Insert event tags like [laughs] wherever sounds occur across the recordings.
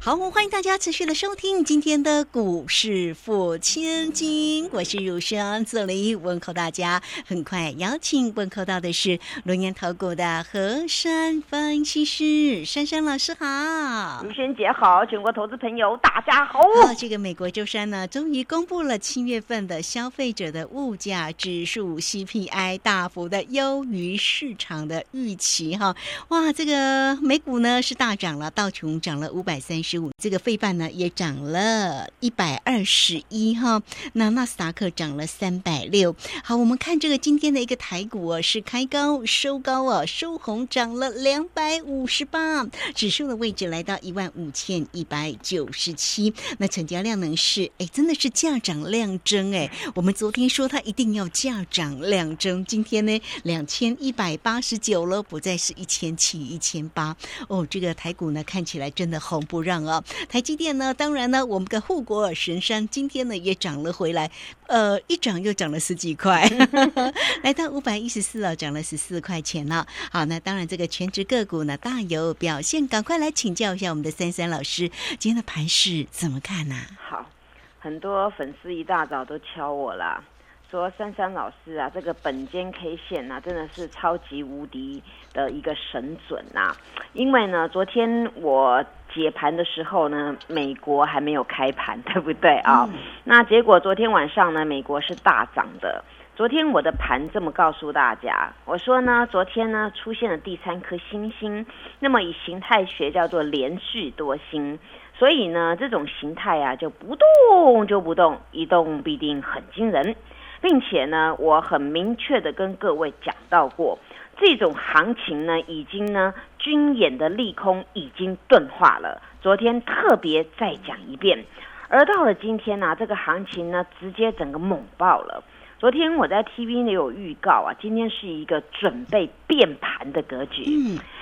好，欢迎大家持续的收听今天的股市付千金，我是如生，这里问候大家。很快邀请问候到的是龙岩投股的何山分析师珊珊老师，好，如萱姐好，全国投资朋友大家好。好，这个美国周三呢，终于公布了七月份的消费者的物价指数 CPI 大幅的优于市场的预期，哈，哇，这个美股呢是大涨了，道琼涨了五百三十。这个费半呢也涨了一百二十一哈，那纳斯达克涨了三百六。好，我们看这个今天的一个台股哦，是开高收高哦，收红涨了两百五十八，指数的位置来到一万五千一百九十七。那成交量呢是哎，真的是价涨量增哎。我们昨天说它一定要价涨量增，今天呢两千一百八十九了，不再是一千七一千八哦。这个台股呢看起来真的红不让。啊，台积电呢？当然呢，我们的护国神山今天呢也涨了回来，呃，一涨又涨了十几块，[laughs] 来到五百一十四了，涨了十四块钱了。好，那当然这个全职个股呢大有表现，赶快来请教一下我们的三三老师，今天的盘势怎么看呢？好，很多粉丝一大早都敲我了。说珊珊老师啊，这个本间 K 线呐，真的是超级无敌的一个神准呐！因为呢，昨天我解盘的时候呢，美国还没有开盘，对不对啊？那结果昨天晚上呢，美国是大涨的。昨天我的盘这么告诉大家，我说呢，昨天呢出现了第三颗星星，那么以形态学叫做连续多星，所以呢，这种形态啊就不动就不动，一动必定很惊人。并且呢，我很明确的跟各位讲到过，这种行情呢，已经呢，军演的利空已经钝化了。昨天特别再讲一遍，而到了今天呢，这个行情呢，直接整个猛爆了。昨天我在 TV 里有预告啊，今天是一个准备变盘的格局。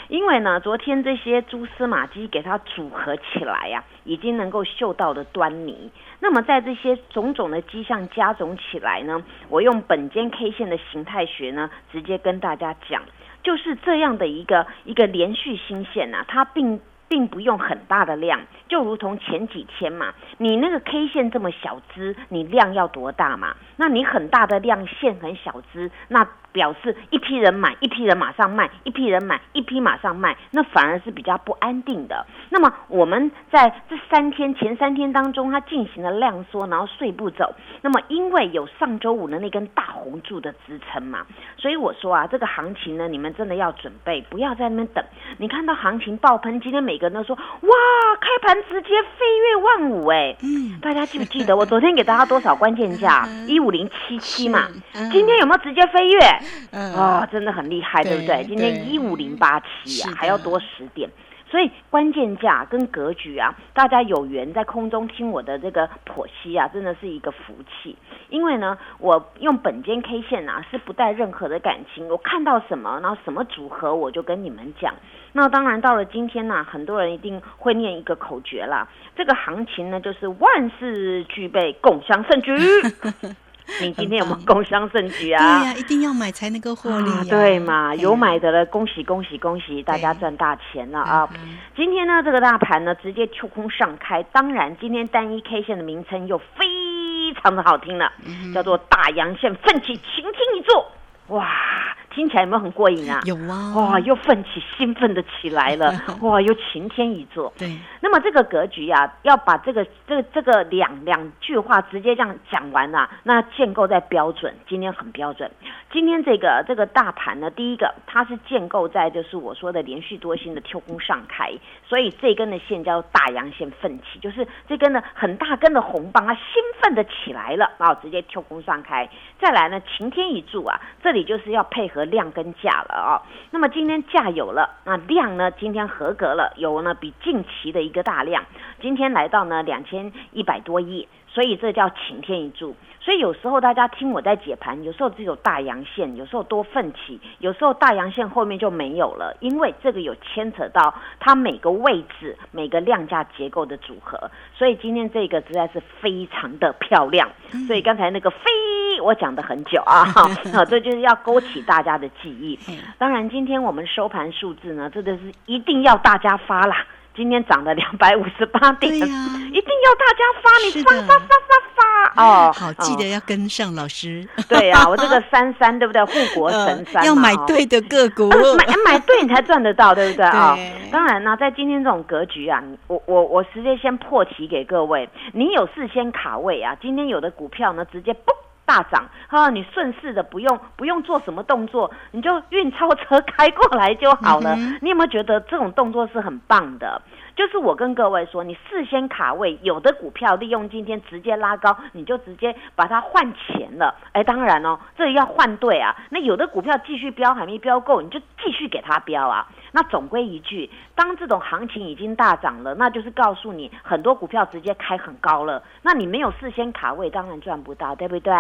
因为呢，昨天这些蛛丝马迹给它组合起来呀，已经能够嗅到的端倪。那么在这些种种的迹象加总起来呢，我用本间 K 线的形态学呢，直接跟大家讲，就是这样的一个一个连续新线呐，它并。并不用很大的量，就如同前几天嘛，你那个 K 线这么小支，你量要多大嘛？那你很大的量线很小支，那表示一批人买，一批人马上卖，一批人买，一批马上卖，那反而是比较不安定的。那么我们在这三天前三天当中，它进行了量缩，然后碎步走。那么因为有上周五的那根大红柱的支撑嘛，所以我说啊，这个行情呢，你们真的要准备，不要在那边等。你看到行情爆喷，今天每个人都说哇，开盘直接飞跃万五哎！嗯，大家记不记得我昨天给大家多少关键价？[laughs] 一五零七七嘛。今天有没有直接飞跃？啊，真的很厉害，对不对？今天一五零八七啊，还要多十点。所以关键价跟格局啊，大家有缘在空中听我的这个剖析啊，真的是一个福气。因为呢，我用本间 K 线啊，是不带任何的感情，我看到什么，然后什么组合，我就跟你们讲。那当然到了今天呢，很多人一定会念一个口诀啦，这个行情呢，就是万事俱备，共襄盛举。[laughs] [laughs] 你今天有没有工商盛局啊？对呀，一定要买才能够获利。对嘛，有买的了，恭喜恭喜恭喜，大家赚大钱了啊！今天呢，这个大盘呢直接跳空上开，当然今天单一 K 线的名称又非常的好听了，叫做大阳线奋起擎天一柱，哇！听起来有没有很过瘾啊？有啊！哇，又奋起兴奋的起来了，[laughs] 哇，又晴天一座。对，那么这个格局呀，要把这个这这个两两句话直接这样讲完啊，那建构在标准，今天很标准。今天这个这个大盘呢，第一个它是建构在就是我说的连续多星的跳空上开，所以这根的线叫大阳线奋起，就是这根的很大根的红棒，它兴奋的起来了，然后直接跳空上开。再来呢，晴天一柱啊，这里就是要配合。量跟价了啊，那么今天价有了，那量呢？今天合格了，有呢比近期的一个大量，今天来到呢两千一百多亿，所以这叫晴天一柱。所以有时候大家听我在解盘，有时候只有大阳线，有时候多奋起，有时候大阳线后面就没有了，因为这个有牵扯到它每个位置、每个量价结构的组合。所以今天这个实在是非常的漂亮。所以刚才那个飞，我讲的很久啊，[laughs] 啊，这就是要勾起大家的记忆。当然，今天我们收盘数字呢，真的是一定要大家发啦。今天涨了两百五十八点，一定要大家发，你发发发发发哦！好，记得要跟上老师。对啊，我这个三三对不对？护国 [laughs] 神山要买对的个股，买买对你才赚得到，对不对啊？当然呢，在今天这种格局啊，我我我直接先破题给各位，你有事先卡位啊，今天有的股票呢，直接嘣。大涨哈，你顺势的不用不用做什么动作，你就运钞车开过来就好了。你有没有觉得这种动作是很棒的？就是我跟各位说，你事先卡位，有的股票利用今天直接拉高，你就直接把它换钱了。哎，当然哦，这要换对啊。那有的股票继续飙还没飙够，你就继续给它飙啊。那总归一句，当这种行情已经大涨了，那就是告诉你很多股票直接开很高了。那你没有事先卡位，当然赚不到，对不对？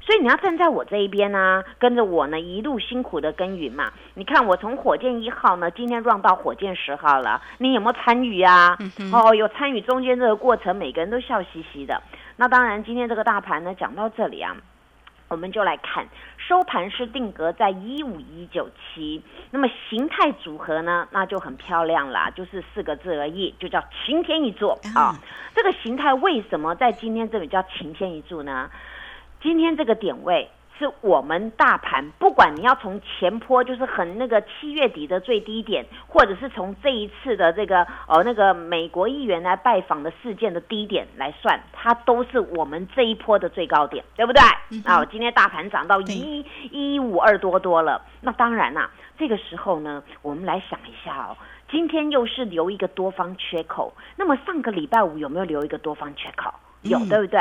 所以你要站在我这一边呢，跟着我呢一路辛苦的耕耘嘛。你看我从火箭一号呢，今天 run 到火箭十号了，你有没有参与啊？哦，有参与中间这个过程，每个人都笑嘻嘻的。那当然，今天这个大盘呢，讲到这里啊。我们就来看收盘是定格在一五一九七，那么形态组合呢，那就很漂亮啦，就是四个字而已，就叫晴天一柱啊。这个形态为什么在今天这里叫晴天一柱呢？今天这个点位。是我们大盘，不管你要从前坡，就是很那个七月底的最低点，或者是从这一次的这个哦那个美国议员来拜访的事件的低点来算，它都是我们这一波的最高点，对不对？啊，今天大盘涨到一一五二多多了，那当然啦，这个时候呢，我们来想一下哦，今天又是留一个多方缺口，那么上个礼拜五有没有留一个多方缺口？有对不对？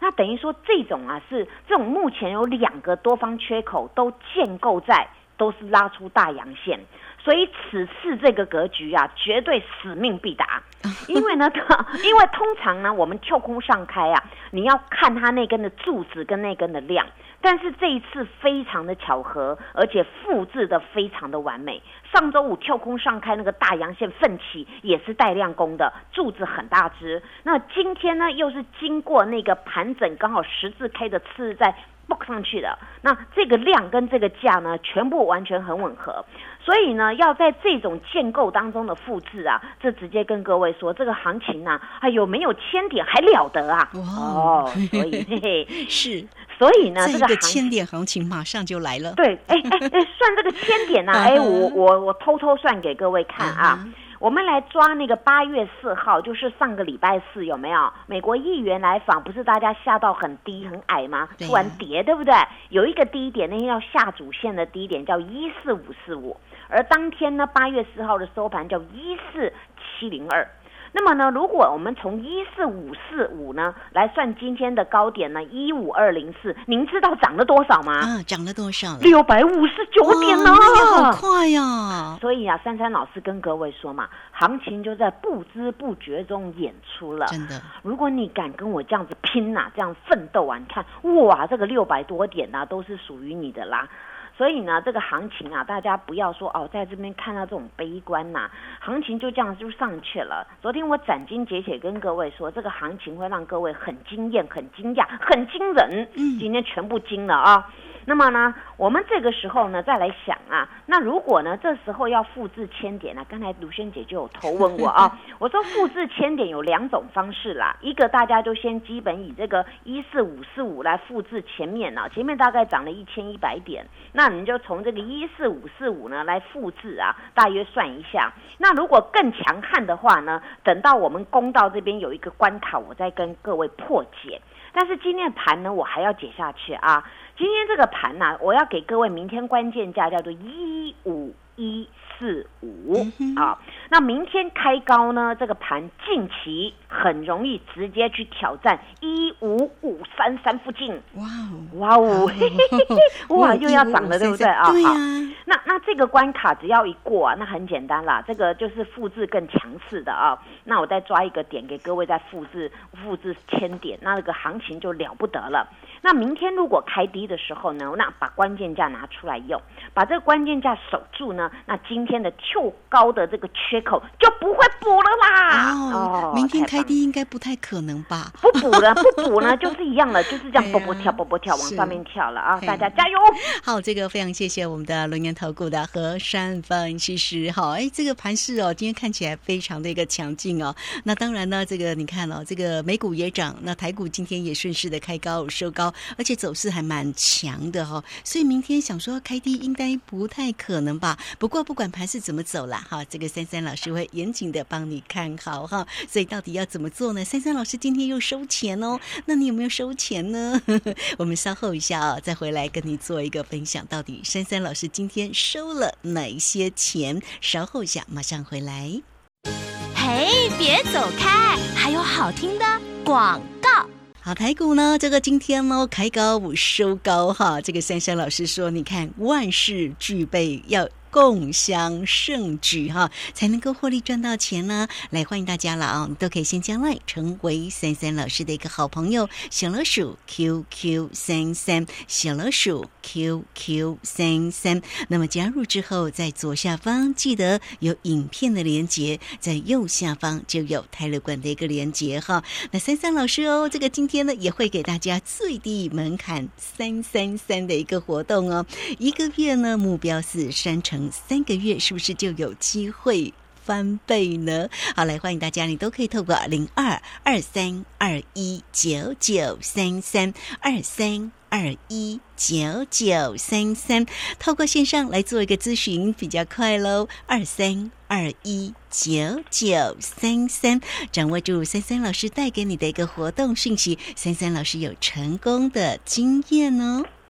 那等于说这种啊是这种目前有两个多方缺口都建构在都是拉出大阳线，所以此次这个格局啊绝对使命必达。[laughs] 因为呢，[laughs] 因为通常呢我们跳空上开啊，你要看它那根的柱子跟那根的量。但是这一次非常的巧合，而且复制的非常的完美。上周五跳空上开那个大阳线奋起，也是带量攻的，柱子很大只。那今天呢，又是经过那个盘整，刚好十字 K 的次在。book 上去的，那这个量跟这个价呢，全部完全很吻合，所以呢，要在这种建构当中的复制啊，这直接跟各位说，这个行情呢，哎有没有千点还了得啊？哦，所以嘿嘿 [laughs] 是，所以呢，这个千点行情马上就来了。对，哎哎 [laughs] 哎，算这个千点呢，哎，我我我偷偷算给各位看啊。我们来抓那个八月四号，就是上个礼拜四，有没有美国议员来访？不是大家下到很低很矮吗？突然跌，对不对？有一个低点，那天要下主线的低点叫一四五四五，而当天呢，八月四号的收盘叫一四七零二。那么呢，如果我们从一四五四五呢来算今天的高点呢，一五二零四，您知道涨了多少吗？啊，涨了多少？六百五十九点呢！好快呀！所以啊，珊珊老师跟各位说嘛，行情就在不知不觉中演出了。真的，如果你敢跟我这样子拼呐，这样奋斗啊，你看哇，这个六百多点呐，都是属于你的啦。所以呢，这个行情啊，大家不要说哦，在这边看到这种悲观呐，行情就这样就上去了。昨天我斩钉截铁跟各位说，这个行情会让各位很惊艳、很惊讶、很惊人。嗯，今天全部惊了啊。那么呢，我们这个时候呢，再来想啊，那如果呢，这时候要复制千点呢？刚才卢萱姐就有投问我啊，[laughs] 我说复制千点有两种方式啦，一个大家就先基本以这个一四五四五来复制前面呢，前面大概涨了一千一百点，那你就从这个一四五四五呢来复制啊，大约算一下。那如果更强悍的话呢，等到我们公道这边有一个关卡，我再跟各位破解。但是今天盘呢，我还要解下去啊。今天这个盘呢，我要给各位明天关键价叫做一五一四五啊。那明天开高呢，这个盘近期很容易直接去挑战一五五三三附近。哇哦，哇哦，[laughs] 哇又要涨了，对不对啊？对呀。那那这个关卡只要一过啊，那很简单啦，这个就是复制更强势的啊。那我再抓一个点给各位再复制复制千点，那这个行情就了不得了。那明天如果开低的时候呢，那把关键价拿出来用，把这个关键价守住呢，那今天的跳高的这个缺口就不会补了啦。哦，明天开低应该不太可能吧？不补了，不补呢，就是一样了，就是这样 [laughs] 波波跳，波波跳，往上面跳了啊！大家加油！[laughs] 好，这个非常谢谢我们的龙岩投顾的和山分析师。好，哎，这个盘势哦，今天看起来非常的一个强劲哦。那当然呢，这个你看哦，这个美股也涨，那台股今天也顺势的开高收高。而且走势还蛮强的哈，所以明天想说开低应该不太可能吧。不过不管盘势怎么走了哈，这个三三老师会严谨的帮你看好哈。所以到底要怎么做呢？三三老师今天又收钱哦，那你有没有收钱呢？[laughs] 我们稍后一下啊，再回来跟你做一个分享。到底珊珊老师今天收了哪一些钱？稍后一下马上回来。嘿，别走开，还有好听的广告。好，台股呢？这个今天呢开高收高哈。这个珊珊老师说，你看万事俱备要。共襄盛举哈，才能够获利赚到钱呢。来欢迎大家了啊，都可以先加来成为三三老师的一个好朋友，小老鼠 QQ 三三，小老鼠 QQ 三三。那么加入之后，在左下方记得有影片的连接，在右下方就有泰勒馆的一个连接哈。那三三老师哦，这个今天呢也会给大家最低门槛三三三的一个活动哦，一个月呢目标是三成。三个月是不是就有机会翻倍呢？好，来欢迎大家，你都可以透过零二二三二一九九三三二三二一九九三三，透过线上来做一个咨询，比较快喽。二三二一九九三三，掌握住三三老师带给你的一个活动讯息，三三老师有成功的经验哦。